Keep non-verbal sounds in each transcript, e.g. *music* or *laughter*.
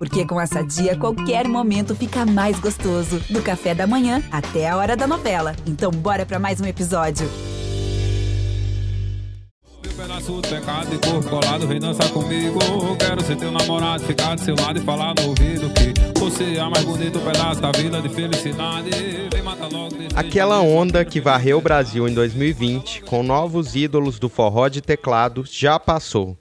Porque com essa dia, qualquer momento fica mais gostoso. Do café da manhã até a hora da novela. Então, bora para mais um episódio. Pedaço de pecado e corpo colado, vem dançar comigo. Quero ser teu namorado, ficar do seu lado e falar no ouvido que você é mais bonito pedaço da vida de felicidade. Vem matar logo Aquela onda que varreu o Brasil em 2020, com novos ídolos do forró de teclado, já passou.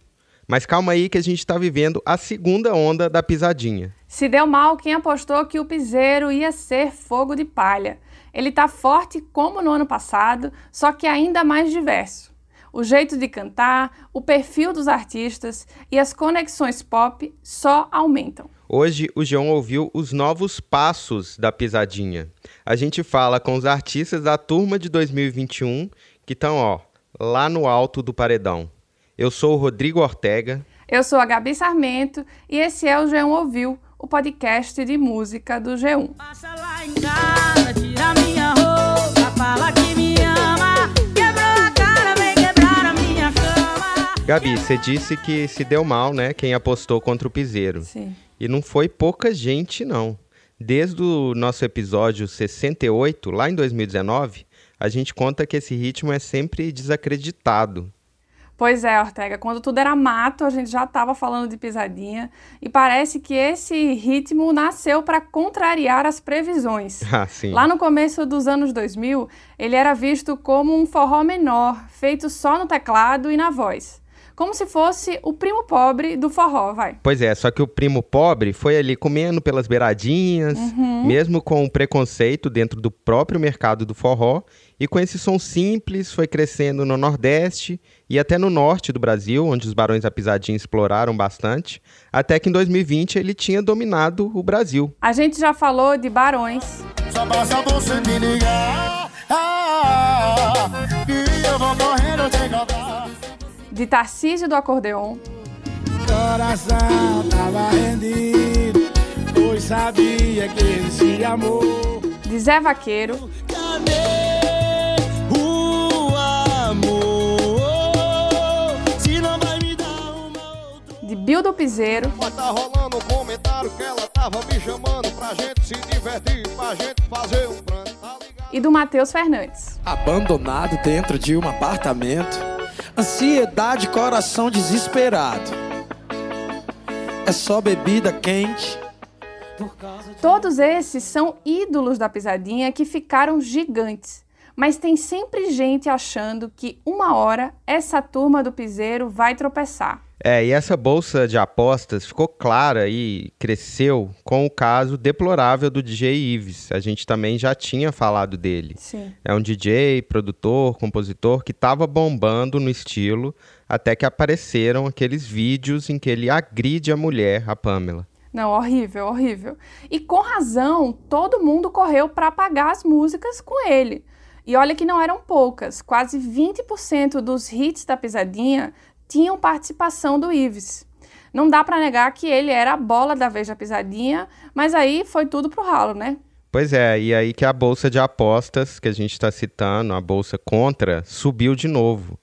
Mas calma aí que a gente está vivendo a segunda onda da pisadinha. Se deu mal quem apostou que o piseiro ia ser fogo de palha. Ele tá forte como no ano passado, só que ainda mais diverso. O jeito de cantar, o perfil dos artistas e as conexões pop só aumentam. Hoje o João ouviu os novos passos da pisadinha. A gente fala com os artistas da turma de 2021 que estão, ó, lá no alto do paredão. Eu sou o Rodrigo Ortega. Eu sou a Gabi Sarmento e esse é o G1 Ouviu, o podcast de música do G1. Passa lá em casa, tira minha roupa, fala que me ama. Quebrou a cara, vem quebrar a minha cama. Gabi, você disse que se deu mal, né? Quem apostou contra o piseiro. Sim. E não foi pouca gente, não. Desde o nosso episódio 68, lá em 2019, a gente conta que esse ritmo é sempre desacreditado. Pois é, Ortega, quando tudo era mato, a gente já estava falando de pisadinha e parece que esse ritmo nasceu para contrariar as previsões. *laughs* Ah. Lá no começo dos anos 2000, ele era visto como um forró menor, feito só no teclado e na voz. Como se fosse o primo pobre do forró, vai. Pois é, só que o primo pobre foi ali comendo pelas beiradinhas, mesmo com o preconceito dentro do próprio mercado do forró, e com esse som simples foi crescendo no Nordeste e até no Norte do Brasil, onde os Barões da Pisadinha exploraram bastante, até que em 2020 ele tinha dominado o Brasil. A gente já falou de Barões, Só basta você me ligar. Ah, e eu vou correndo te encontrar. de Tarcísio do Acordeon, Coração tava rendido, pois sabia que esse amor. de Zé Vaqueiro, Cadê de Bildo Piseiro, Mas tá rolando um comentário que ela tava me chamando pra gente se divertir, pra gente fazer um. Tá e do Matheus Fernandes. Abandonado dentro de um apartamento. Ansiedade, coração desesperado. É só bebida quente. Todos esses são ídolos da pisadinha que ficaram gigantes. Mas tem sempre gente achando que uma hora essa turma do piseiro vai tropeçar. É, e essa bolsa de apostas ficou clara e cresceu com o caso deplorável do DJ Ives. A gente também já tinha falado dele. Sim. É um DJ, produtor, compositor que estava bombando no estilo até que apareceram aqueles vídeos em que ele agride a mulher, a Pamela. Não, horrível, horrível. E com razão, todo mundo correu para apagar as músicas com ele. E olha que não eram poucas, quase 20% dos hits da pisadinha tinham participação do Ives. Não dá para negar que ele era a bola da vez da pisadinha, mas aí foi tudo pro ralo, né? Pois é, e aí que a bolsa de apostas que a gente está citando, a bolsa contra, subiu de novo.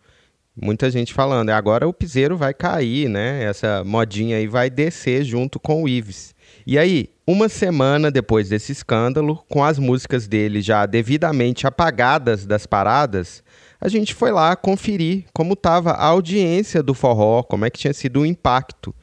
Muita gente falando, "É, agora o piseiro vai cair, né? Essa modinha aí vai descer junto com o Ives. E aí, uma semana depois desse escândalo, com as músicas dele já devidamente apagadas das paradas, a gente foi lá conferir como estava a audiência do forró, como é que tinha sido o impacto.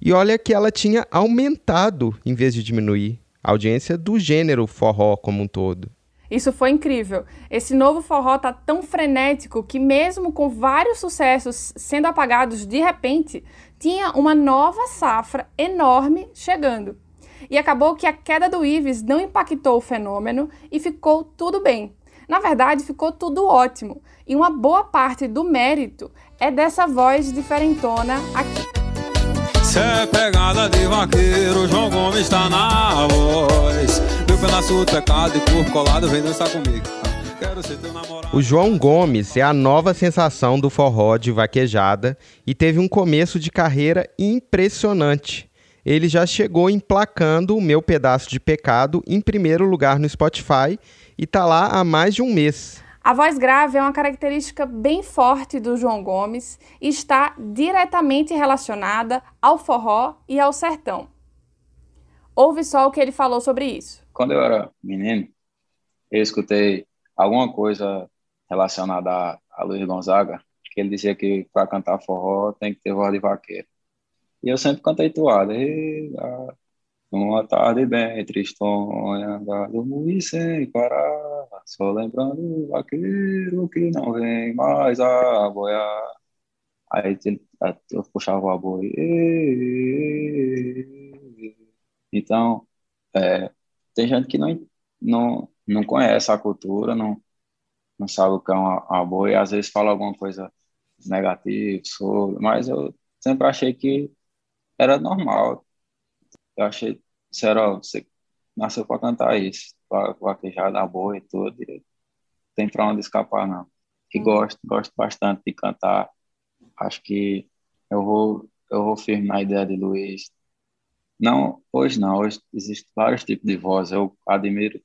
E olha que ela tinha aumentado em vez de diminuir. A audiência do gênero forró como um todo. Isso foi incrível. Esse novo forró tá tão frenético que mesmo com vários sucessos sendo apagados de repente, tinha uma nova safra enorme chegando. E acabou que a queda do Ives não impactou o fenômeno e ficou tudo bem. Na verdade, ficou tudo ótimo. E uma boa parte do mérito é dessa voz diferentona aqui. Cê é pegada de vaqueiro, João Gomes tá na voz. Meu pedaço e corpo colado, vem dançar comigo. Quero ser teu namorado. O João Gomes é a nova sensação do forró de vaquejada e teve um começo de carreira impressionante. Ele já chegou emplacando o meu pedaço de pecado em primeiro lugar no Spotify e tá lá há mais de um mês. A voz grave é uma característica bem forte do João Gomes e está diretamente relacionada ao forró e ao sertão. Ouve só o que ele falou sobre isso. Quando eu era menino, eu escutei alguma coisa relacionada a, Luiz Gonzaga, que ele dizia que para cantar forró tem que ter voz de vaqueiro. E eu sempre cantei toada. E, uma tarde bem tristonha, muito sem parar, só lembrando o vaqueiro que não vem mais a boiar. Aí eu puxava a boi. Então, é, tem gente que não, não, não conhece a cultura, não, não sabe o que é uma, uma boi, às vezes fala alguma coisa negativa sobre, mas eu sempre achei que era normal. Eu achei, sério, você nasceu para cantar isso, para vaquejar da boa e tudo, e tem para onde escapar, não. Que gosto, gosto bastante de cantar. Acho que eu vou, eu vou firme na ideia de Luiz. Não, hoje não, hoje existem vários tipos de voz. Eu admiro,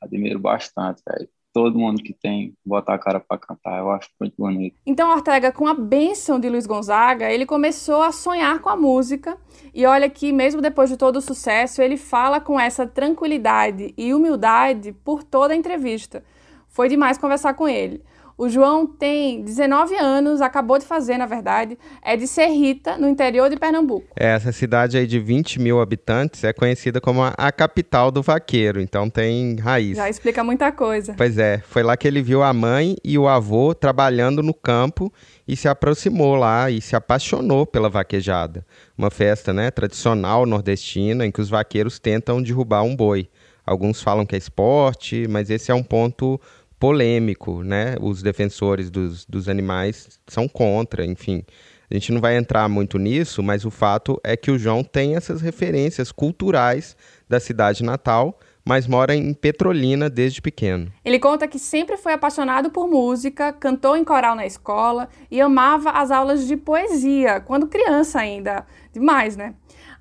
admiro bastante, velho todo mundo que tem botar a cara para cantar. Eu acho muito bonito. Então, Ortega, com a bênção de Luiz Gonzaga, ele começou a sonhar com a música. E olha que, mesmo depois de todo o sucesso, ele fala com essa tranquilidade e humildade por toda a entrevista. Foi demais conversar com ele. O João tem 19 anos, acabou de fazer, na verdade, é de Serrita, no interior de Pernambuco. É, essa cidade aí de 20 mil habitantes é conhecida como a, a capital do vaqueiro, então tem raiz. Já explica muita coisa. Pois é, foi lá que ele viu a mãe e o avô trabalhando no campo e se aproximou lá e se apaixonou pela vaquejada. Uma festa né, tradicional nordestina em que os vaqueiros tentam derrubar um boi. Alguns falam que é esporte, mas esse é um ponto polêmico, né? Os defensores dos, dos animais são contra, enfim. A gente não vai entrar muito nisso, mas o fato é que o João tem essas referências culturais da cidade natal, mas mora em Petrolina desde pequeno. Ele conta que sempre foi apaixonado por música, cantou em coral na escola e amava as aulas de poesia, quando criança ainda. Demais, né?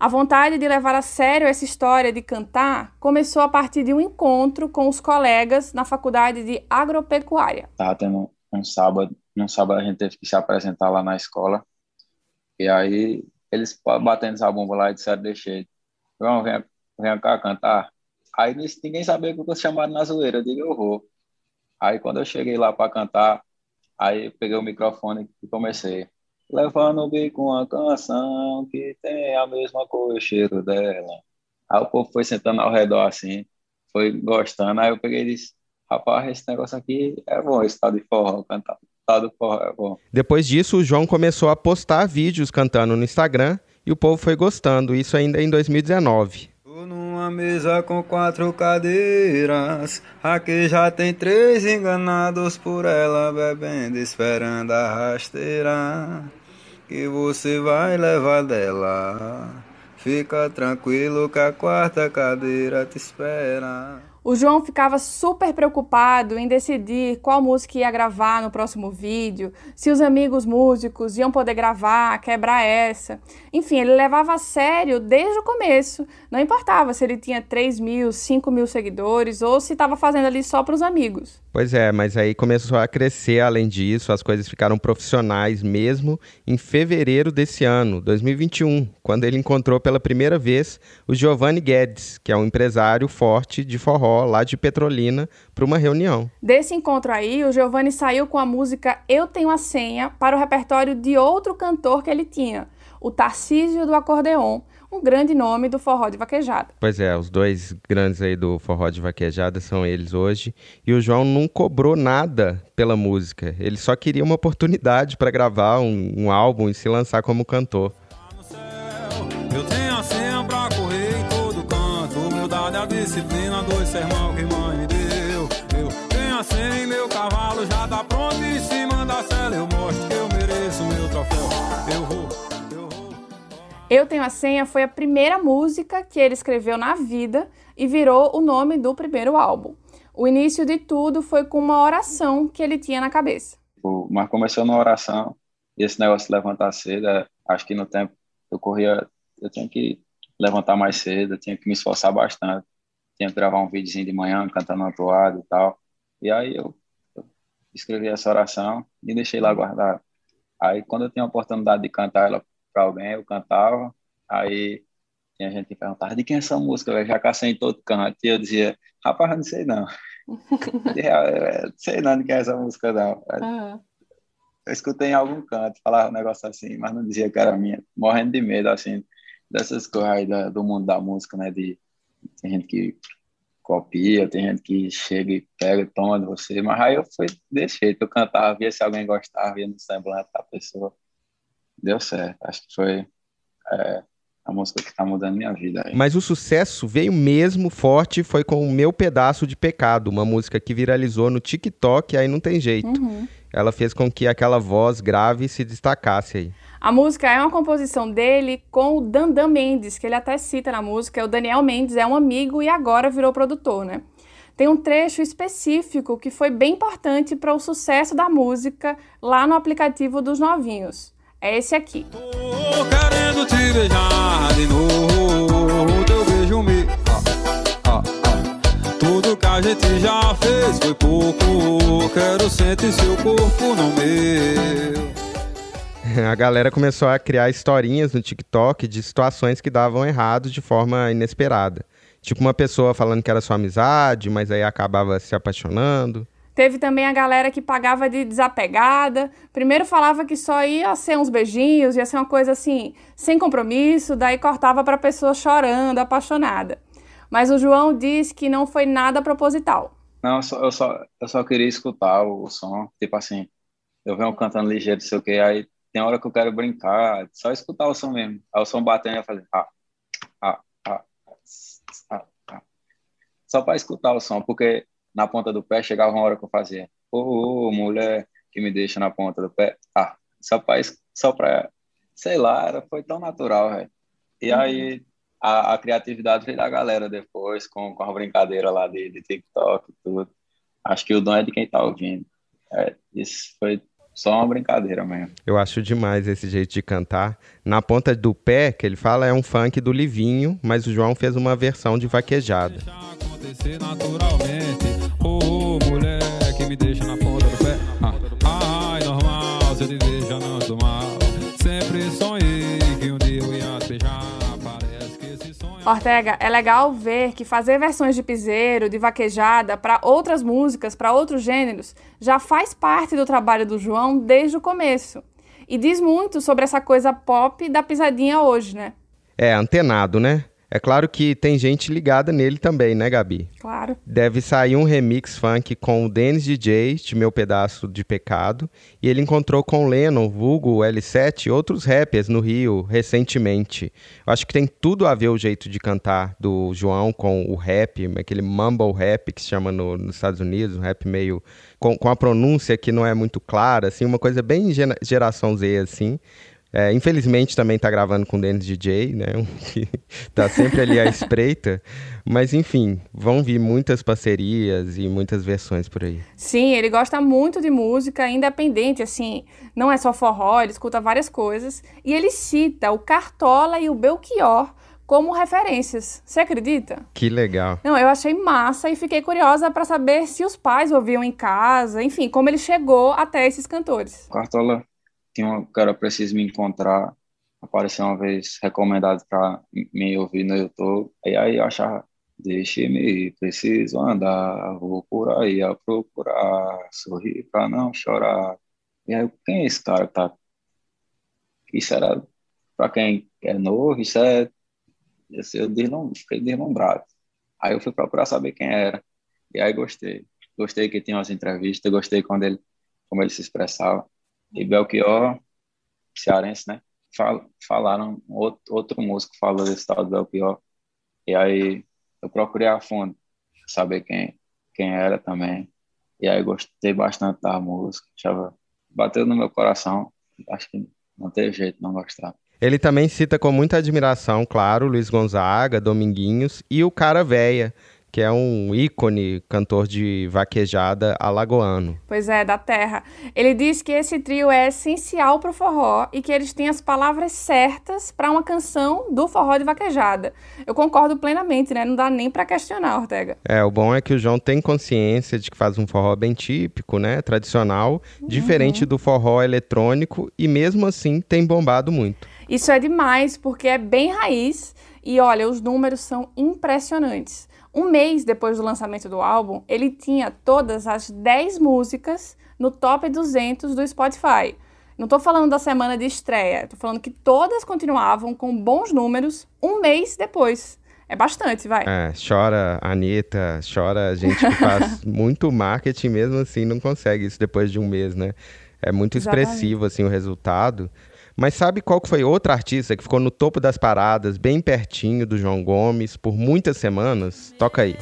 A vontade de levar a sério essa história de cantar começou a partir de um encontro com os colegas na faculdade de agropecuária. Tava tendo um sábado, um sábado a gente teve que se apresentar lá na escola. E aí eles batendo essa bomba lá e disseram, deixei, vamos, vem cá cantar. Aí ninguém sabia que eu chamado na zoeira, eu digo, eu vou. Aí quando eu cheguei lá para cantar, aí peguei o microfone e comecei levando o bico uma canção que tem a mesma cor e cheiro dela. Aí o povo foi sentando ao redor assim, foi gostando. Aí eu peguei e disse: Rapaz, esse negócio aqui é bom, esse tal de forró, cantar. Tal do forró é bom. Depois disso, o João começou a postar vídeos cantando no Instagram e o povo foi gostando, isso ainda em 2019. Tô numa mesa com quatro cadeiras, aqui já tem três enganados por ela, bebendo, esperando a rasteira que você vai levar dela. Fica tranquilo que a quarta cadeira te espera. O João ficava super preocupado em decidir qual música ia gravar no próximo vídeo, se os amigos músicos iam poder gravar, quebrar essa. Enfim, ele levava a sério desde o começo. Não importava se ele tinha 3 mil, 5 mil seguidores ou se estava fazendo ali só para os amigos. Pois é, mas aí começou a crescer além disso, as coisas ficaram profissionais mesmo em fevereiro desse ano, 2021, quando ele encontrou pela primeira vez o Giovanni Guedes, que é um empresário forte de forró lá de Petrolina, para uma reunião. Desse encontro aí, o Giovanni saiu com a música Eu Tenho a Senha para o repertório de outro cantor que ele tinha, o Tarcísio do Acordeon, um grande nome do forró de vaquejada. Pois é, os dois grandes aí do forró de vaquejada são eles hoje. E o João não cobrou nada pela música. Ele só queria uma oportunidade para gravar um, um, álbum e se lançar como cantor. Eu tenho a senha pra correr em todo canto. Humildade, a disciplina, dois sermão que mãe me deu. Eu tenho a senha Eu Tenho a Senha foi a primeira música que ele escreveu na vida e virou o nome do primeiro álbum. O início de tudo foi com uma oração que ele tinha na cabeça. Mas começou na oração, e esse negócio de levantar cedo, é, acho que no tempo eu corria, eu tinha que levantar mais cedo, eu tinha que me esforçar bastante, tinha que gravar um videozinho de manhã cantando uma toada e tal. E aí eu, eu escrevi essa oração e deixei lá guardada. Aí quando eu tinha a oportunidade de cantar ela para alguém, eu cantava, aí tinha gente que perguntava de quem é essa música, velho, já cacei em todo canto. E eu dizia, rapaz, eu não sei não. *laughs* Eu não sei não de quem é essa música, não. Aham. Eu escutei em algum canto, falava um negócio assim, mas não dizia que era minha. Morrendo de medo, assim, dessas coisas aí da- do mundo da música, né? De, tem gente que copia, tem gente que chega e pega e toma de você. Mas aí eu fui desse jeito, eu cantava, via se alguém gostava, via no semblante da pessoa. Deu certo, acho que foi é, a música que tá mudando minha vida aí. Mas o sucesso veio mesmo forte, foi com o Meu Pedaço de Pecado, uma música que viralizou no TikTok, aí não tem jeito. Uhum. Ela fez com que aquela voz grave se destacasse aí. A música é uma composição dele com o Dandan Mendes, que ele até cita na música. O Daniel Mendes é um amigo e agora virou produtor, né? Tem um trecho específico que foi bem importante para o sucesso da música lá no aplicativo dos novinhos. É esse aqui. Tô querendo te beijar de novo, teu beijo me. Ah, ah, ah. Tudo que a gente já fez foi pouco. Quero sentir seu corpo no meu. *laughs* A galera começou a criar historinhas no TikTok de situações que davam errado de forma inesperada. Tipo uma pessoa falando que era sua amizade, mas aí acabava se apaixonando. Teve também a galera que pagava de desapegada. Primeiro falava que só ia ser uns beijinhos, ia ser uma coisa assim, sem compromisso, daí cortava para pessoa chorando, apaixonada. Mas o João diz que não foi nada proposital. Não, eu só, eu só, eu só queria escutar o, o som, tipo assim, eu venho cantando ligeiro, não sei o que, aí tem hora que eu quero brincar, só escutar o som mesmo. Aí o som batendo, eu fazer, ah, ah, ah, ah, ah. Só para escutar o som, porque na ponta do pé chegava uma hora que eu fazia, ô, ô, mulher que me deixa na ponta do pé, ah, só para, só pra, sei lá, era, foi tão natural, velho. E aí a, a criatividade veio da galera depois, com, com a brincadeira lá de, de TikTok e tudo. Acho que o dom é de quem tá ouvindo. É, isso foi só uma brincadeira mesmo. Eu acho demais esse jeito de cantar. Na ponta do pé, que ele fala, é um funk do Livinho, mas o João fez uma versão de vaquejada. Acontecer naturalmente. Ô, mulher que me deixa na ponta do pé. Ah, ai, normal, se eu te vejo já não tô mal. Sempre sonhei que um dia eu ia beijar. Parece que esse sonho. Ortega, é legal ver que fazer versões de piseiro, de vaquejada, para outras músicas, para outros gêneros, já faz parte do trabalho do João desde o começo. E diz muito sobre essa coisa pop da pisadinha hoje, né? É, antenado, né? É claro que tem gente ligada nele também, né, Gabi? Claro. Deve sair um remix funk com o Dennis DJ, de Meu Pedaço de Pecado, e ele encontrou com o Lennon, vulgo L7 e outros rappers no Rio recentemente. Eu acho que tem tudo a ver o jeito de cantar do João com o rap, aquele mumble rap que se chama no- nos Estados Unidos, um rap meio com, com a pronúncia que não é muito clara, assim, uma coisa bem gera- geração Z, assim. É, infelizmente também tá gravando com o Dennis DJ, né? um *laughs* que tá sempre ali à espreita. Mas enfim, vão vir muitas parcerias e muitas versões por aí. Sim, ele gosta muito de música independente, assim, não é só forró, ele escuta várias coisas. E ele cita o Cartola e o Belchior como referências. Você acredita? Que legal. Não, eu achei massa e fiquei curiosa para saber se os pais ouviam em casa, enfim, como ele chegou até esses cantores. Cartola tinha um cara preciso me encontrar, apareceu uma vez recomendado para me ouvir no YouTube, e aí eu achava, deixe-me preciso andar, vou por aí a procurar, sorrir para não chorar. E aí, quem é esse cara que tá? Isso era para quem é novo, isso é. Eu deslum- fiquei deslumbrado. Aí eu fui procurar saber quem era. E aí gostei. Gostei que tinha umas entrevistas, gostei quando ele, como ele se expressava. E Belchior, cearense, né? Fal- Falaram, outro, outro músico falou desse tal do Belchior. E aí eu procurei a fundo, saber quem, quem era também. E aí gostei bastante da música. Achava, bateu no meu coração. Acho que não teve jeito não gostar. Ele também cita com muita admiração, claro, Luiz Gonzaga, Dominguinhos e o Cara Véia, que é um ícone cantor de vaquejada alagoano. Pois é, da terra. Ele diz que esse trio é essencial pro forró e que eles têm as palavras certas para uma canção do forró de vaquejada. Eu concordo plenamente, né? Não dá nem para questionar, Ortega. É, o bom é que o João tem consciência de que faz um forró bem típico, né, tradicional, diferente do forró eletrônico e mesmo assim tem bombado muito. Isso é demais, porque é bem raiz E olha, os números são impressionantes. Um mês depois do lançamento do álbum, ele tinha todas as 10 músicas no top 200 do Spotify. Não estou falando da semana de estreia, estou falando que todas continuavam com bons números um mês depois. É bastante, vai. É, chora a Anitta, chora gente que faz *laughs* muito marketing, mesmo assim não consegue isso depois de um mês, né? É muito Exatamente. expressivo, assim, o resultado. Mas sabe qual que foi outra artista que ficou no topo das paradas, bem pertinho do João Gomes, por muitas semanas? Toca aí.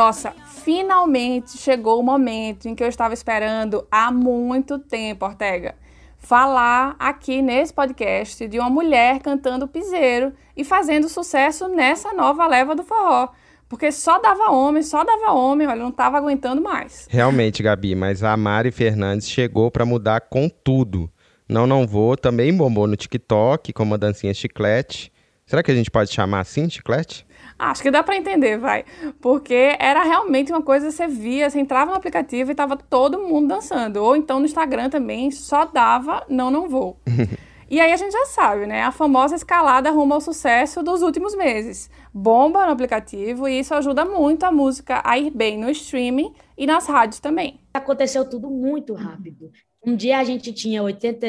Nossa, finalmente chegou o momento em que eu estava esperando há muito tempo, Ortega. Falar aqui nesse podcast de uma mulher cantando piseiro e fazendo sucesso nessa nova leva do forró. Porque só dava homem, só dava homem, olha, não estava aguentando mais. Realmente, Gabi, mas a Mari Fernandes chegou pra mudar com tudo. Não, não vou, também bombou no TikTok com uma dancinha chiclete. Será que a gente pode chamar assim, chiclete? Acho que dá pra entender, vai. Porque era realmente uma coisa que você via, você entrava no aplicativo e tava todo mundo dançando. Ou então no Instagram também só dava não, não vou. *laughs* e aí a gente já sabe, né? A famosa escalada rumo ao sucesso dos últimos meses. Bomba no aplicativo e isso ajuda muito a música a ir bem no streaming e nas rádios também. aconteceu tudo muito rápido. Um dia a gente tinha 80,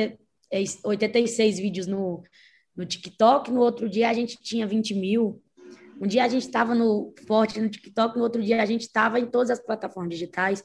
eh, 86 vídeos no, no TikTok, no outro dia a gente tinha 20 mil. Um dia a gente estava no forte no TikTok, no outro dia a gente estava em todas as plataformas digitais.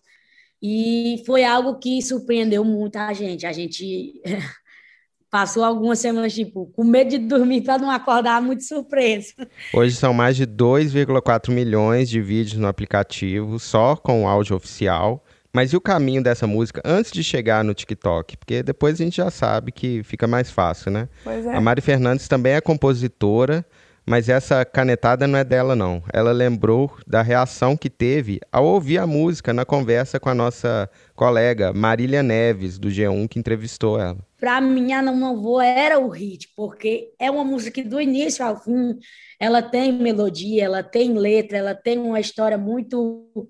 E foi algo que surpreendeu muito a gente. A gente *laughs* passou algumas semanas, tipo, com medo de dormir para não acordar muito surpreso. Hoje são mais de 2,4 milhões de vídeos no aplicativo, só com o áudio oficial. Mas e o caminho dessa música antes de chegar no TikTok? Porque depois a gente já sabe que fica mais fácil, né? Pois é. A Mari Fernandes também é compositora, mas essa canetada não é dela, não. Ela lembrou da reação que teve ao ouvir a música na conversa com a nossa colega Marília Neves, do G1, que entrevistou ela. Para mim, a Não Não Vou era o hit, porque é uma música que do início ao fim, ela tem melodia, ela tem letra, ela tem uma história muito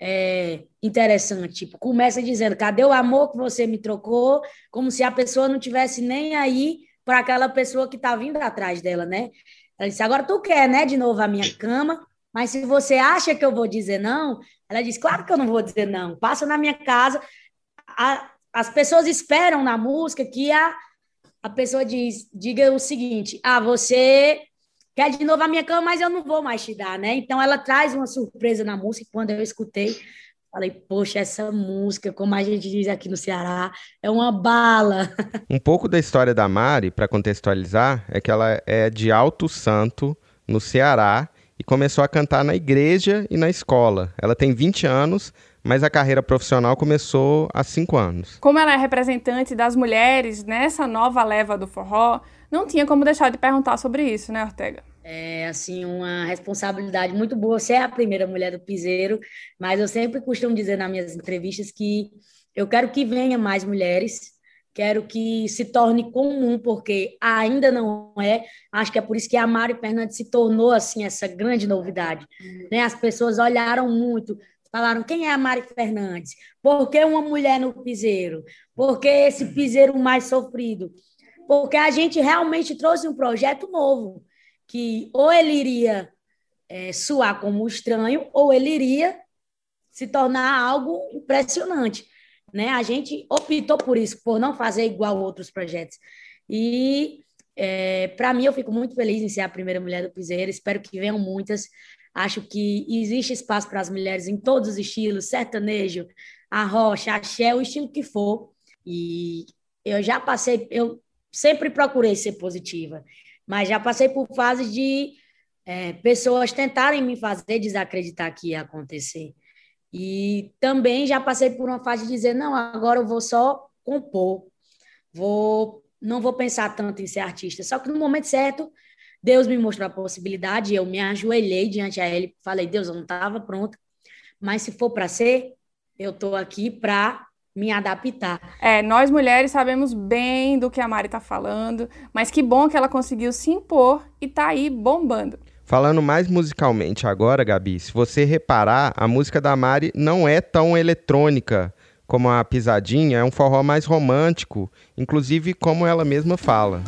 é, interessante. Tipo, começa dizendo, cadê o amor que você me trocou? Como se a pessoa não tivesse nem aí para aquela pessoa que está vindo atrás dela, né? Ela disse, agora tu quer, né, de novo a minha cama, mas se você acha que eu vou dizer não, ela diz, claro que eu não vou dizer não, passa na minha casa. A- as pessoas esperam na música que a, a pessoa diz, diga o seguinte, ah, você quer de novo a minha cama, mas eu não vou mais te dar, né? Então ela traz uma surpresa na música, quando eu escutei, falei, poxa, essa música, como a gente diz aqui no Ceará, é uma bala. *laughs* Um pouco da história da Mari, para contextualizar, é que ela é de Alto Santo, no Ceará, e começou a cantar na igreja e na escola. Ela tem 20 anos, mas a carreira profissional começou há 5 anos. Como ela é representante das mulheres nessa nova leva do forró, não tinha como deixar de perguntar sobre isso, né, Ortega? É, assim, uma responsabilidade muito boa. Você é a primeira mulher do piseiro, mas eu sempre costumo dizer nas minhas entrevistas que eu quero que venha mais mulheres, quero que se torne comum, porque ainda não é. Acho que é por isso que a Mari Fernandes se tornou, assim, essa grande novidade. Né? As pessoas olharam muito, falaram, quem é a Mari Fernandes? Por que uma mulher no piseiro? Por que esse piseiro mais sofrido? Porque a gente realmente trouxe um projeto novo, que ou ele iria é, soar como estranho, ou ele iria se tornar algo impressionante. Né? A gente optou por isso, por não fazer igual outros projetos. E, é, para mim, eu fico muito feliz em ser a primeira mulher do Piseiro, espero que venham muitas. Acho que existe espaço para as mulheres em todos os estilos, sertanejo, arrocha, axé, o estilo que for. E eu já passei, eu sempre procurei ser positiva, mas já passei por fases de é, pessoas tentarem me fazer desacreditar que ia acontecer. E também já passei por uma fase de dizer, não, agora eu vou só compor, vou, não vou pensar tanto em ser artista. Só que no momento certo, Deus me mostrou a possibilidade, eu me ajoelhei diante a Ele, falei, Deus, eu não estava pronta, mas se for para ser, eu estou aqui para me adaptar. É, nós mulheres sabemos bem do que a Mari tá falando, mas que bom que ela conseguiu se impor e tá aí bombando. Falando mais musicalmente agora, Gabi, se você reparar, a música da Mari não é tão eletrônica como a Pisadinha, é um forró mais romântico, inclusive como ela mesma fala.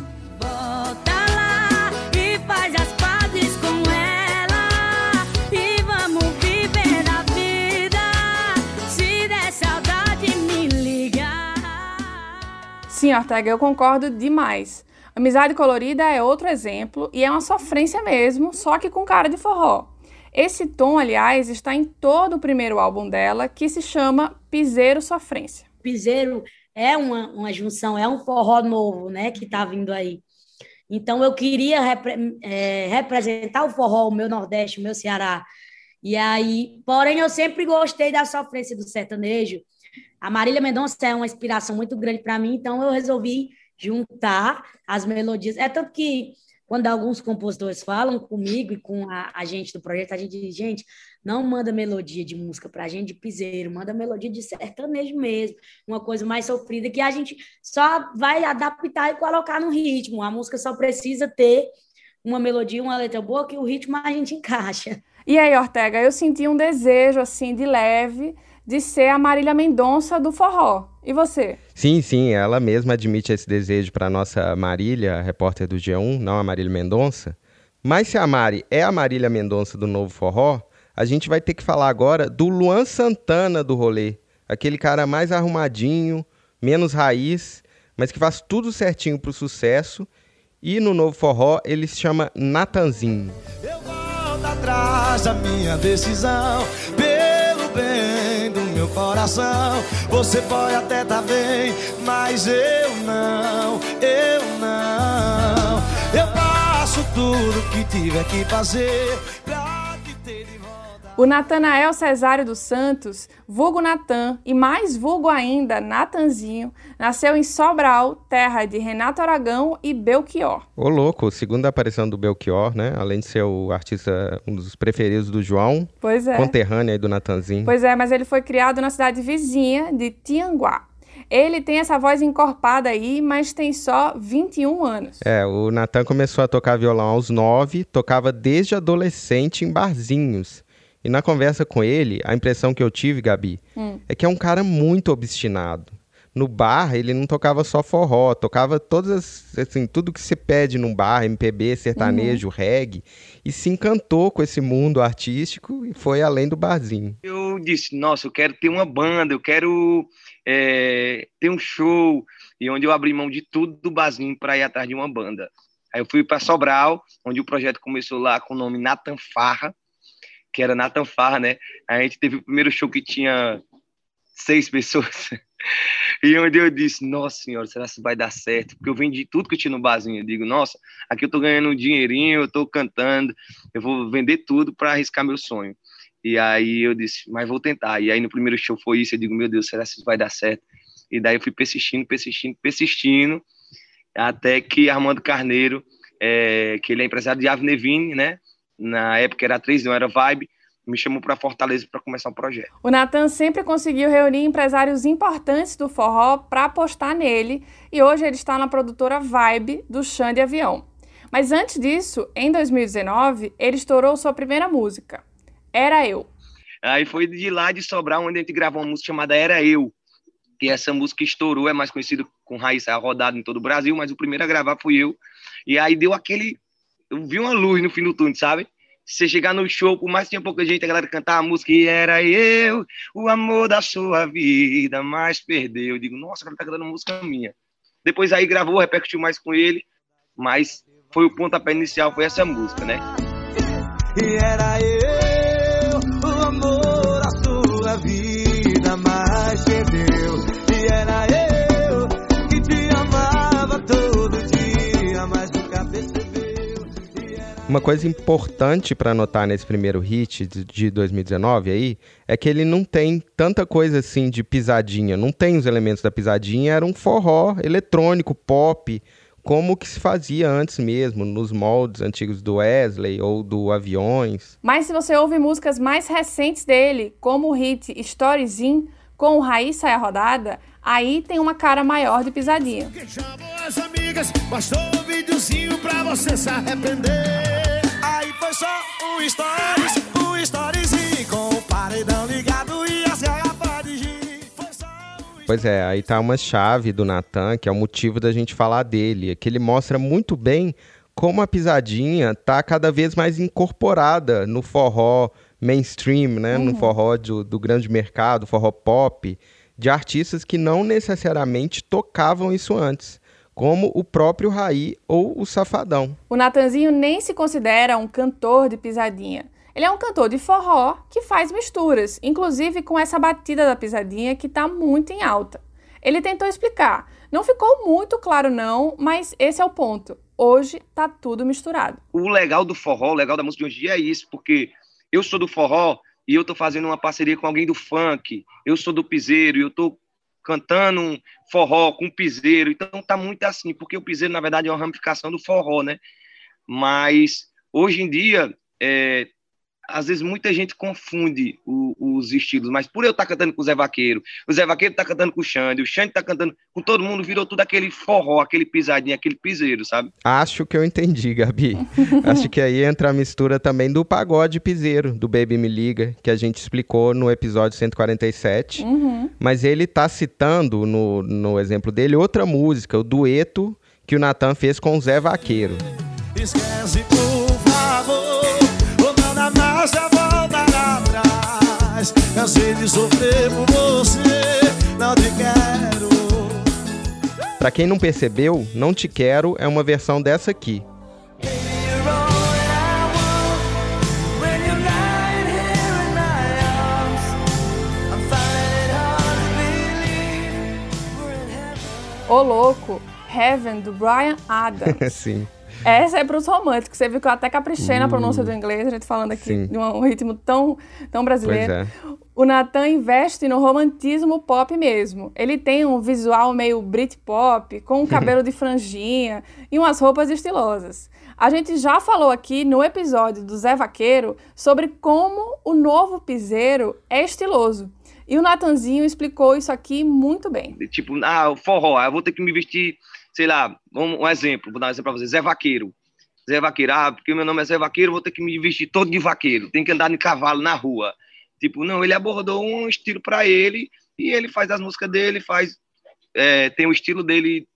Sim, Ortega, eu concordo demais. Amizade Colorida é outro exemplo e é uma sofrência mesmo, só que com cara de forró. Esse tom, aliás, está em todo o primeiro álbum dela, que se chama Piseiro Sofrência. Piseiro é uma, uma junção, é um forró novo, né, que tá vindo aí. Então eu queria repre- é, representar o forró, o meu Nordeste, o meu Ceará. E aí, porém, eu sempre gostei da sofrência do sertanejo. A Marília Mendonça é uma inspiração muito grande para mim, então eu resolvi juntar as melodias. É tanto que quando alguns compositores falam comigo e com a, a gente do projeto, a gente diz, gente, não manda melodia de música pra gente de piseiro, manda melodia de sertanejo mesmo, uma coisa mais sofrida que a gente só vai adaptar e colocar no ritmo. A música só precisa ter uma melodia, uma letra boa, que o ritmo a gente encaixa. E aí, Ortega, eu senti um desejo, assim, de leve, de ser a Marília Mendonça do forró. E você? Sim, sim, ela mesma admite esse desejo para nossa Marília, repórter do G1, não a Marília Mendonça. Mas se a Mari é a Marília Mendonça do novo forró, a gente vai ter que falar agora do Luan Santana do rolê. Aquele cara mais arrumadinho, menos raiz, mas que faz tudo certinho pro sucesso. E no novo forró ele se chama Natanzinho. Eu volto atrás da minha decisão meu coração. Você pode até tá bem, mas eu não, eu não. Eu faço tudo que tiver que fazer pra O Natanael Cesário dos Santos, vulgo Natan e mais vulgo ainda Natanzinho, nasceu em Sobral, terra de Renato Aragão e Belchior. Ô louco, segunda aparição do Belchior, né? Além de ser o artista, um dos preferidos do João, Pois é. conterrâneo aí do Natanzinho. Pois é, mas ele foi criado na cidade vizinha de Tianguá. Ele tem essa voz encorpada aí, mas tem só 21 anos. É, o Natan começou a tocar violão aos nove, tocava desde adolescente em barzinhos. E na conversa com ele, a impressão que eu tive, Gabi, Hum. é que é um cara muito obstinado. No bar, ele não tocava só forró, tocava todas as, assim, tudo que se pede num bar, MPB, sertanejo, reggae, e se encantou com esse mundo artístico e foi além do barzinho. Eu disse, nossa, eu quero ter uma banda, eu quero é, ter um show, e onde eu abri mão de tudo do barzinho para ir atrás de uma banda. Aí eu fui para Sobral, onde o projeto começou lá com o nome Nathan Farra, que era Nathan Farra, né? A gente teve o primeiro show que tinha seis pessoas. *laughs* E onde eu disse, nossa senhora, será que vai dar certo? Porque eu vendi tudo que eu tinha no barzinho. Eu digo, nossa, aqui eu tô ganhando um dinheirinho, eu tô cantando, eu vou vender tudo para arriscar meu sonho. E aí eu disse, mas vou tentar. E aí no primeiro show foi isso, eu digo, meu Deus, será que isso vai dar certo? E daí eu fui persistindo, persistindo, persistindo, até que Armando Carneiro, é, que ele é empresário de Ave Nevine, né? Na época era três, não era Vibe, me chamou para Fortaleza para começar o projeto. O Natan sempre conseguiu reunir empresários importantes do forró para apostar nele e hoje ele está na produtora Vibe do Chão de Avião. Mas antes disso, em 2019, ele estourou sua primeira música, Era Eu. Aí foi de lá de Sobral, onde a gente gravou uma música chamada Era Eu. Que essa música estourou, é mais conhecido com Raíssa rodado em todo o Brasil, mas o primeiro a gravar fui eu. E aí deu aquele. Eu vi uma luz no fim do túnel, sabe? Você chegar no show, por mais que tinha pouca gente, a galera cantar a música e era eu, o amor da sua vida, mas perdeu. Eu digo, nossa, o cara tá cantando música minha. Depois aí gravou, repercutiu mais com ele, mas foi o pontapé inicial, foi essa música, né? E era eu, Uma coisa importante para notar nesse primeiro hit de- de 2019 aí é que ele não tem tanta coisa assim de pisadinha, não tem os elementos da pisadinha, era um forró eletrônico, pop, como que se fazia antes mesmo, nos moldes antigos do Wesley ou do Aviões. Mas se você ouve músicas mais recentes dele, como o hit Stories In, com o Raiz Sai a Rodada, aí tem uma cara maior de pisadinha. As amigas, bastou videozinho pra você se arrepender. Aí foi só um stories, um storyzinho com o paredão ligado e as garrafas de gin. Foi só um Pois é, aí tá uma chave do Natan, que é o motivo da gente falar dele, é que ele mostra muito bem como a pisadinha tá cada vez mais incorporada no forró mainstream, né? No forró do, do grande mercado, forró pop, de artistas que não necessariamente tocavam isso antes, como o próprio Raí ou o Safadão. O Natanzinho nem se considera um cantor de pisadinha. Ele é um cantor de forró que faz misturas, inclusive com essa batida da pisadinha que está muito em alta. Ele tentou explicar. Não ficou muito claro não, mas esse é o ponto. Hoje tá tudo misturado. O legal do forró, o legal da música de hoje em dia é isso, porque eu sou do forró e eu tô fazendo uma parceria com alguém do funk. Eu sou do piseiro e eu tô cantando um forró com piseiro. Então tá muito assim, porque o piseiro na verdade é uma ramificação do forró, né? Mas hoje em dia é, às vezes muita gente confunde o, os estilos, mas por eu estar cantando com o Zé Vaqueiro, o Zé Vaqueiro está cantando com o Xande, o Xande está cantando com todo mundo, virou tudo aquele forró, aquele pisadinho, aquele piseiro, sabe? Acho que eu entendi, Gabi. *laughs* Acho que aí entra a mistura também do pagode piseiro, do Baby Me Liga, que a gente explicou no episódio 147. Uhum. Mas ele tá citando, no, no exemplo dele, outra música, o dueto que o Natan fez com o Zé Vaqueiro. Esquece, Cansei de sofrer por você. Não te quero. Pra quem não percebeu, Não Te Quero é uma versão dessa aqui. Ô louco, Heaven, do Brian *laughs* Adams. Sim. Essa é pros românticos. Você viu que eu até caprichei na pronúncia do inglês, a gente falando aqui Sim. de um ritmo tão, tão brasileiro. Pois é. O Nathan investe no romantismo pop mesmo. Ele tem um visual meio Britpop, com um *laughs* cabelo de franjinha e umas roupas estilosas. A gente já falou aqui no episódio do Zé Vaqueiro sobre como o novo piseiro é estiloso. E o Natanzinho explicou isso aqui muito bem. Tipo, ah, o forró, eu vou ter que me vestir, sei lá, um, um exemplo, vou dar um exemplo pra você, Zé Vaqueiro. Zé Vaqueiro, ah, porque meu nome é Zé Vaqueiro, vou ter que me vestir todo de vaqueiro, tem que andar de cavalo na rua. Tipo, não, ele abordou um estilo para ele e ele faz as músicas dele, faz é, tem o estilo dele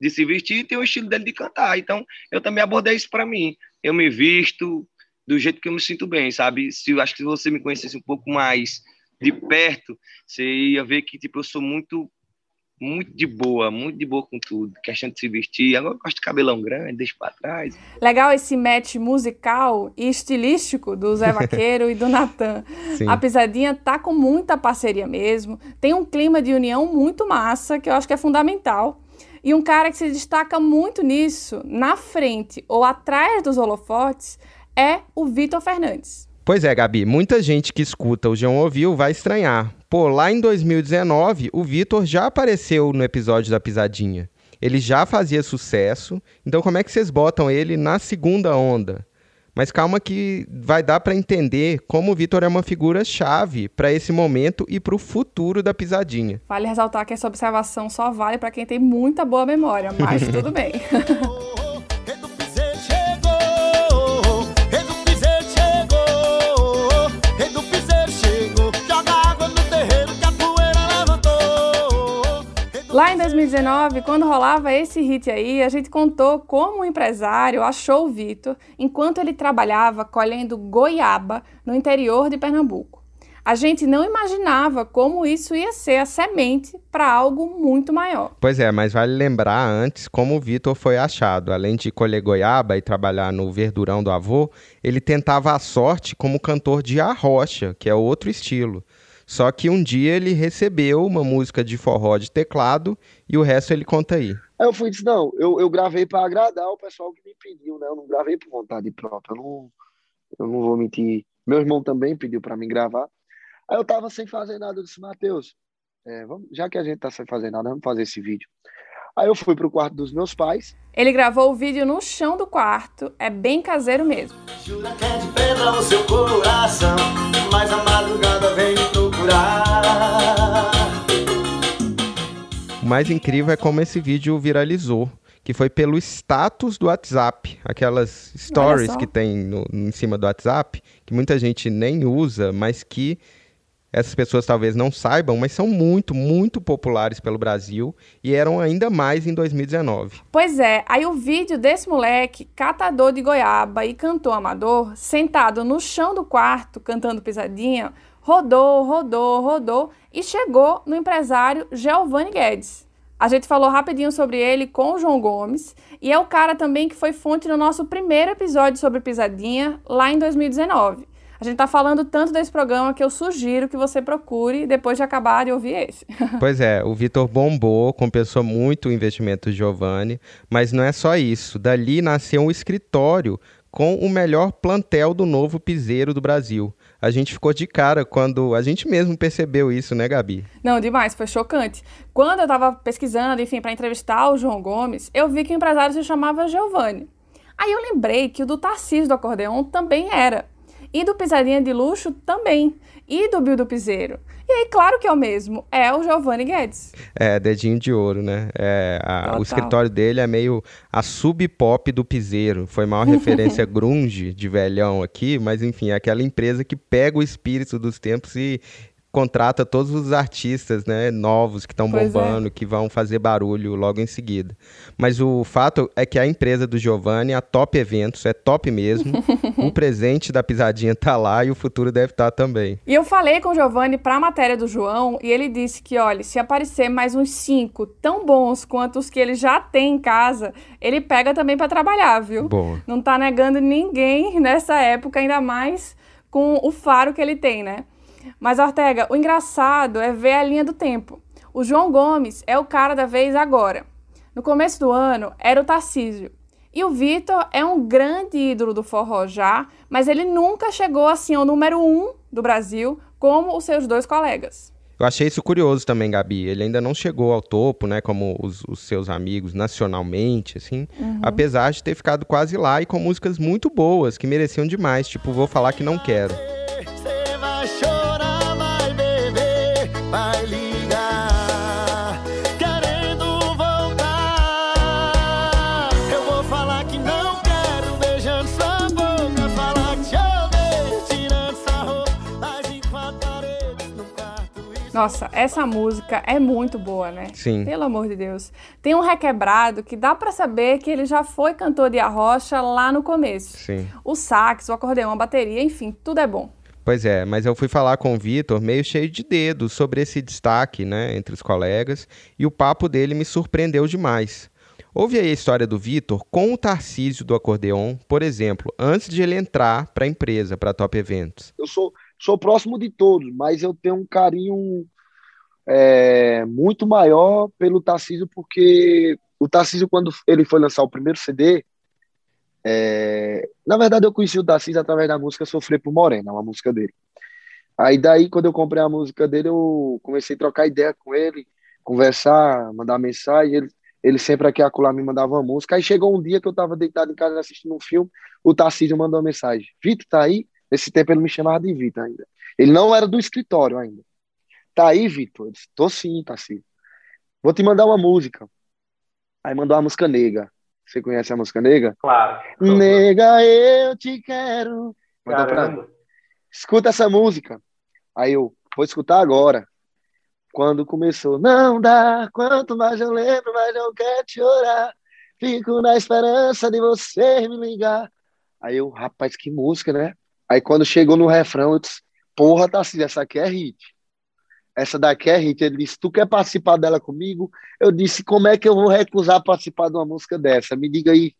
de se vestir e tem o estilo dele de cantar. Então, eu também abordei isso para mim. Eu me visto do jeito que eu me sinto bem, sabe? Se acho que se você me conhecesse um pouco mais de perto, você ia ver que tipo eu sou muito muito de boa, muito de boa com tudo, questão de se vestir. Agora eu gosto de cabelão grande, deixo para trás. Legal esse match musical e estilístico do Zé *laughs* Vaqueiro e do Natan. A Pisadinha tá com muita parceria mesmo. Tem um clima de união muito massa, que eu acho que é fundamental. E um cara que se destaca muito nisso, na frente ou atrás dos holofotes, é o Vitor Fernandes. Pois é, Gabi, muita gente que escuta o João Ouviu vai estranhar. Pô, lá em 2019, o Vitor já apareceu no episódio da Pisadinha. Ele já fazia sucesso, então como é que vocês botam ele na segunda onda? Mas calma que vai dar para entender como o Vitor é uma figura chave para esse momento e para o futuro da Pisadinha. Vale ressaltar que essa observação só vale para quem tem muita boa memória, mas *laughs* tudo bem. *laughs* Lá em 2019, quando rolava esse hit aí, a gente contou como o empresário achou o Vitor enquanto ele trabalhava colhendo goiaba no interior de Pernambuco. A gente não imaginava como isso ia ser a semente para algo muito maior. Pois é, mas vale lembrar antes como o Vitor foi achado. Além de colher goiaba e trabalhar no verdurão do avô, ele tentava a sorte como cantor de arrocha, que é outro estilo. Só que um dia ele recebeu uma música de forró de teclado e o resto ele conta aí. Aí eu fui e disse, não, eu, eu gravei para agradar o pessoal que me pediu, né? Eu não gravei por vontade própria, eu não, eu não vou mentir. Meu irmão também pediu para mim gravar. Aí eu tava sem fazer nada, eu disse, Matheus, é, vamos, já que a gente tá sem fazer nada, vamos fazer esse vídeo. Aí eu fui pro quarto dos meus pais, Ele gravou o vídeo no chão do quarto, é bem caseiro mesmo. Jura que é de pedra o seu coração, mas a madrugada vem procurar. mais incrível é como esse vídeo viralizou, que foi pelo status do WhatsApp, aquelas stories que tem no- em cima do WhatsApp, que muita gente nem usa, mas que essas pessoas talvez não saibam, mas são muito, muito populares pelo Brasil e eram ainda mais em 2019. Pois é, aí o vídeo desse moleque, catador de goiaba e cantor amador, sentado no chão do quarto cantando pisadinha, rodou, rodou, rodou e chegou no empresário Giovanni Guedes. A gente falou rapidinho sobre ele com o João Gomes e é o cara também que foi fonte no nosso primeiro episódio sobre pisadinha lá em 2019. A gente tá falando tanto desse programa que eu sugiro que você procure depois de acabar de ouvir esse. *laughs* Pois é, o Vitor bombou, compensou muito o investimento do Giovanni, mas não é só isso. Dali nasceu um escritório com o melhor plantel do novo piseiro do Brasil. A gente ficou de cara quando a gente mesmo percebeu isso, né, Gabi? Não, demais, foi chocante. Quando eu tava pesquisando, enfim, para entrevistar o João Gomes, eu vi que o empresário se chamava Giovanni. Aí eu lembrei que o do Tarcísio do acordeon também era. E do Pisadinha de Luxo também. E do Bill do Piseiro. E aí, claro que é o mesmo, é o Giovanni Guedes. É, dedinho de ouro, né? É, a- o escritório dele é meio a sub-pop do piseiro. Foi maior *laughs* referência grunge de velhão aqui, mas enfim, é aquela empresa que pega o espírito dos tempos e contrata todos os artistas, né, novos que estão é. bombando, que vão fazer barulho logo em seguida. Mas o fato é que a empresa do Giovanni, a Top Eventos, é top mesmo. *laughs* o presente da pisadinha tá lá e o futuro deve estar também. E eu falei com o Giovanni para a matéria do João e ele disse que, olha, se aparecer mais uns cinco tão bons quanto os que ele já tem em casa, ele pega também para trabalhar, viu? Boa. Não tá negando ninguém nessa época, ainda mais com o faro que ele tem, né? Mas, Ortega, o engraçado é ver a linha do tempo. O João Gomes é o cara da vez agora. No começo do ano era o Tarcísio. E o Vitor é um grande ídolo do forró já, mas ele nunca chegou assim ao número um do Brasil como os seus dois colegas. Eu achei isso curioso também, Gabi. Ele ainda não chegou ao topo, né, como os, os seus amigos, nacionalmente, assim. Uhum. Apesar de ter ficado quase lá e com músicas muito boas, que mereciam demais. Tipo, Vou Falar Que Não Quero. Nossa, essa música é muito boa, né? Sim. Pelo amor de Deus. Tem um requebrado que dá pra saber que ele já foi cantor de arrocha lá no começo. Sim. O sax, o acordeão, a bateria, enfim, tudo é bom. Pois é, mas eu fui falar com o Vitor meio cheio de dedos sobre esse destaque, né, entre os colegas, e o papo dele me surpreendeu demais. Ouve aí a história do Vitor com o Tarcísio do acordeon, por exemplo, antes de ele entrar para a empresa, para a Top Eventos. Eu sou, sou próximo de todos, mas eu tenho um carinho é, muito maior pelo Tarcísio, porque o Tarcísio, quando ele foi lançar o primeiro CD, é, na verdade eu conheci o Tarcísio através da música Sofrer por Morena, uma música dele. Aí daí, quando eu comprei a música dele, eu comecei a trocar ideia com ele, conversar, mandar mensagem, ele, ele sempre aqui acolá me mandava uma música. Aí chegou um dia que eu estava deitado em casa assistindo um filme, o Tarcísio mandou uma mensagem, Vitor, tá aí? Nesse tempo ele me chamava de Vitor ainda. Ele não era do escritório ainda. Tá aí, Vitor? Eu disse, tô sim, Tarcísio. Vou te mandar uma música. Aí mandou a música Nega. Você conhece a música Nega? Claro. Nega, eu te quero. Mandou pra Caramba. Escuta essa música. Aí eu, vou escutar agora. Quando começou, não dá, quanto mais eu lembro, mais eu quero chorar. Fico na esperança de você me ligar. Aí eu, rapaz, que música, né? Aí quando chegou no refrão, eu disse, porra, Tarcísio, essa aqui é hit. Essa daqui é hit. Ele disse, tu quer participar dela comigo? Eu disse, como é que eu vou recusar participar de uma música dessa? Me diga aí.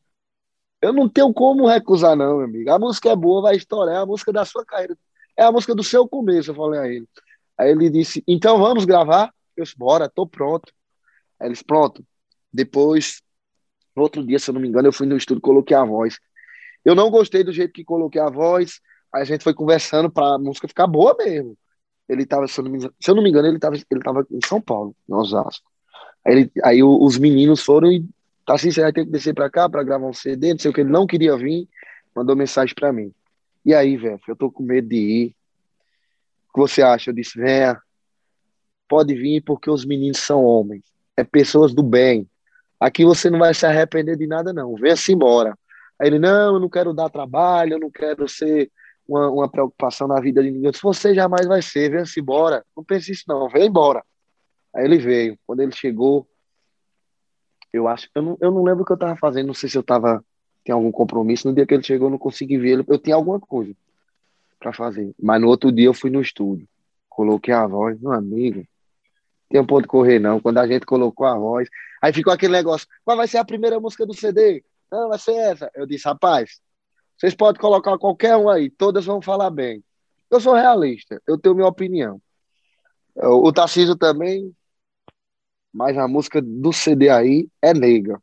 Eu não tenho como recusar, não, meu amigo. A música é boa, vai estourar, é a música da sua carreira. É a música do seu começo, eu falei a ele. Aí ele disse, então vamos gravar? Eu disse, bora, tô pronto. Aí ele disse, pronto. Depois, no outro dia, se eu não me engano, eu fui no estúdio e coloquei a voz. Eu não gostei do jeito que coloquei a voz, a gente foi conversando pra música ficar boa mesmo. Ele tava, se eu não me engano, eu não me engano ele tava, ele tava em São Paulo, em Osasco. Aí, ele, aí os meninos foram e, tá assim, você vai ter que descer pra cá pra gravar um CD, não sei o que, ele não queria vir, mandou mensagem pra mim. E aí, velho, eu tô com medo de ir. O que você acha? Eu disse, venha, pode vir porque os meninos são homens. é pessoas do bem. Aqui você não vai se arrepender de nada, não. Venha-se embora. Aí ele, não, eu não quero dar trabalho, eu não quero ser uma, uma preocupação na vida de ninguém. Disse, você jamais vai ser, venha-se embora. Não pense isso, não, venha embora. Aí ele veio. Quando ele chegou, eu acho, eu não, eu não lembro o que eu estava fazendo, não sei se eu estava tinha algum compromisso. No dia que ele chegou, eu não consegui ver ele. Eu tinha alguma coisa para fazer. Mas no outro dia eu fui no estúdio, coloquei a voz, meu amigo. Tem um ponto correr, não. Quando a gente colocou a voz, aí ficou aquele negócio: qual vai ser a primeira música do CD? Não, vai ser essa. Eu disse, rapaz, vocês podem colocar qualquer um aí, todas vão falar bem. Eu sou realista, eu tenho minha opinião. O Tarcísio também, mas a música do CD aí é nega.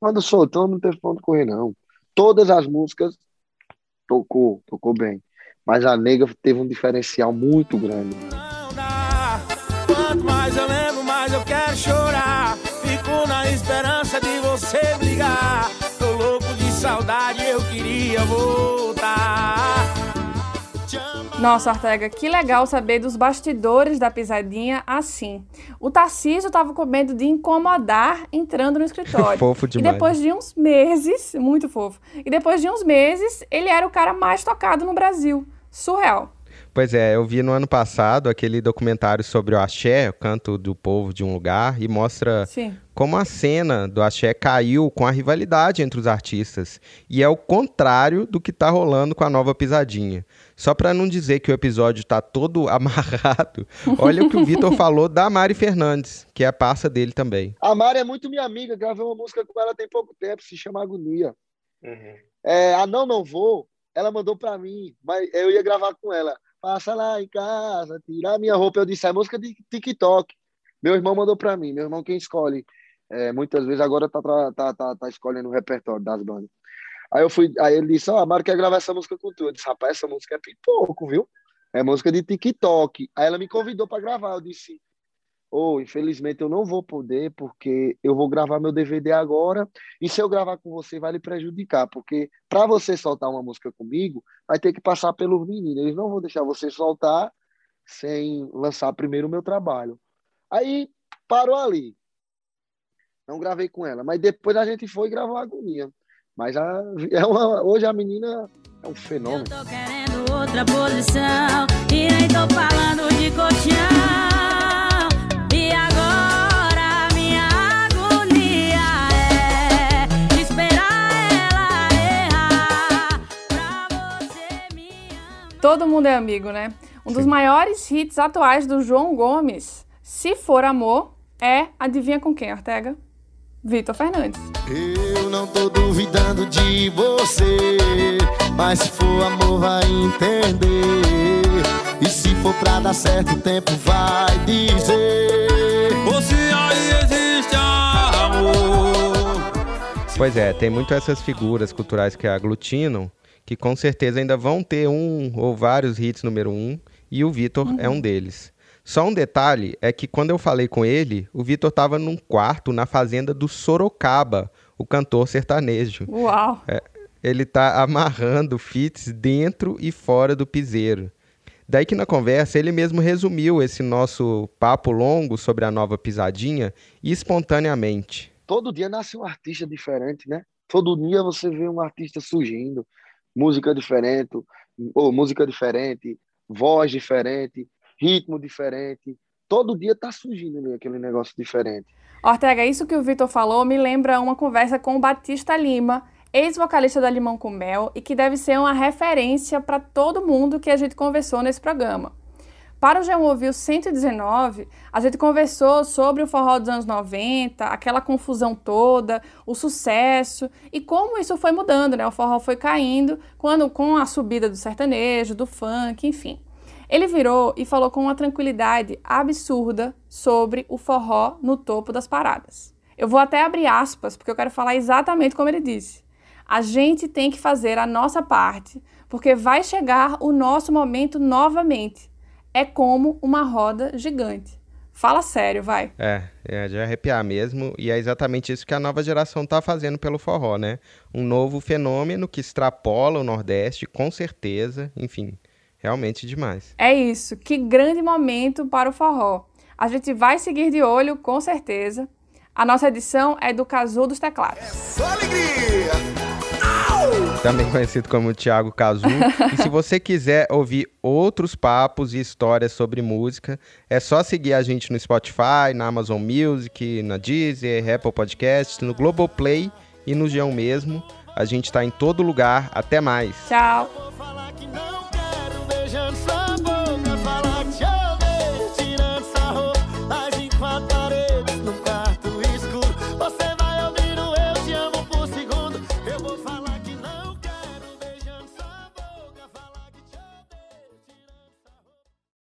Quando soltou, não teve ponto correr, não. Todas as músicas tocou, tocou bem. Mas a nega teve um diferencial muito grande. Quanto mais eu lembro, mais eu quero chorar. Fico na esperança de você brigar. Saudade, eu queria voltar. Nossa, Ortega, que legal saber dos bastidores da pisadinha assim. O Tarcísio estava com medo de incomodar entrando no escritório. *laughs* Fofo E demais. depois de uns meses, muito fofo. E depois de uns meses, ele era o cara mais tocado no Brasil. Surreal. Pois é, eu vi no ano passado aquele documentário sobre o axé, o canto do povo de um lugar, e mostra Sim. como a cena do axé caiu com a rivalidade entre os artistas. E é o contrário do que tá rolando com a nova pisadinha. Só pra não dizer que o episódio tá todo *laughs* amarrado, olha o que o Vitor falou da Mari Fernandes, que é a parça dele também. A Mari é muito minha amiga, gravei uma música com ela tem pouco tempo, se chama Agonia. É, a Não Não Vou, ela mandou pra mim, mas eu ia gravar com ela. Passa lá em casa, tirar minha roupa. Eu disse, é música de TikTok. Meu irmão mandou pra mim, meu irmão quem escolhe. É, muitas vezes agora tá, tá, tá, tá escolhendo o repertório das bandas. Aí eu fui, aí ele disse, ó, a Mari quer gravar essa música com tu. Eu disse, rapaz, essa música é pipoco, viu? É música de TikTok. Aí ela me convidou pra gravar. Eu disse, Ô, infelizmente eu não vou poder, porque eu vou gravar meu DVD agora, e se eu gravar com você vai lhe prejudicar, porque para você soltar uma música comigo, vai ter que passar pelos meninos. Eles não vão deixar você soltar sem lançar primeiro o meu trabalho. Aí parou ali. Não gravei com ela, mas depois a gente foi gravar a agonia. Mas a, é uma- hoje a menina é um fenômeno. Querendo outra posição E nem tô falando de colchão Todo mundo é amigo, né? Um dos maiores hits atuais do João Gomes, Se For Amor, é Adivinha com quem, Ortega? Vitor Fernandes. Eu não tô duvidando de você, mas se for amor vai entender. E se for pra dar certo, o tempo vai dizer. Ou se aí existe amor. Pois é, tem muito essas figuras culturais que aglutinam, que com certeza ainda vão ter um ou vários hits número um, e o Vitor é um deles. Só um detalhe é que quando eu falei com ele, o Vitor estava num quarto na fazenda do Sorocaba, o cantor sertanejo. Uau! É, ele tá amarrando fits dentro e fora do piseiro. Daí que na conversa ele mesmo resumiu esse nosso papo longo sobre a nova pisadinha espontaneamente. todo dia nasce um artista diferente, né? Todo dia você vê um artista surgindo, música diferente, ou música diferente, voz diferente, ritmo diferente. Todo dia tá surgindo né, aquele negócio diferente. Ortega, isso que o Vitor falou me lembra uma conversa com o Batista Lima, ex-vocalista da Limão com Mel, e que deve ser uma referência para todo mundo que a gente conversou nesse programa. Para o G1 Ouviu 119, a gente conversou sobre o forró dos anos 90, aquela confusão toda, o sucesso e como isso foi mudando, né? O forró foi caindo quando com a subida do sertanejo, do funk, enfim. Ele virou e falou com uma tranquilidade absurda sobre o forró no topo das paradas. Eu vou até abrir aspas, porque eu quero falar exatamente como ele disse. A gente tem que fazer a nossa parte, porque vai chegar o nosso momento novamente. É como uma roda gigante. Fala sério, vai. É, é de arrepiar mesmo, e é exatamente isso que a nova geração tá fazendo pelo forró, né? Um novo fenômeno que extrapola o Nordeste, com certeza, enfim, realmente demais. É isso, que grande momento para o forró. A gente vai seguir de olho, com certeza. A nossa edição é do Casu dos Teclados. Só alegria! Também conhecido como Thiago Cazu. e se você quiser ouvir outros papos e histórias sobre música, é só seguir a gente no Spotify, na Amazon Music, na Deezer, Apple Podcasts, no Globoplay e no Geão mesmo. A gente está em todo lugar. Até mais. Tchau.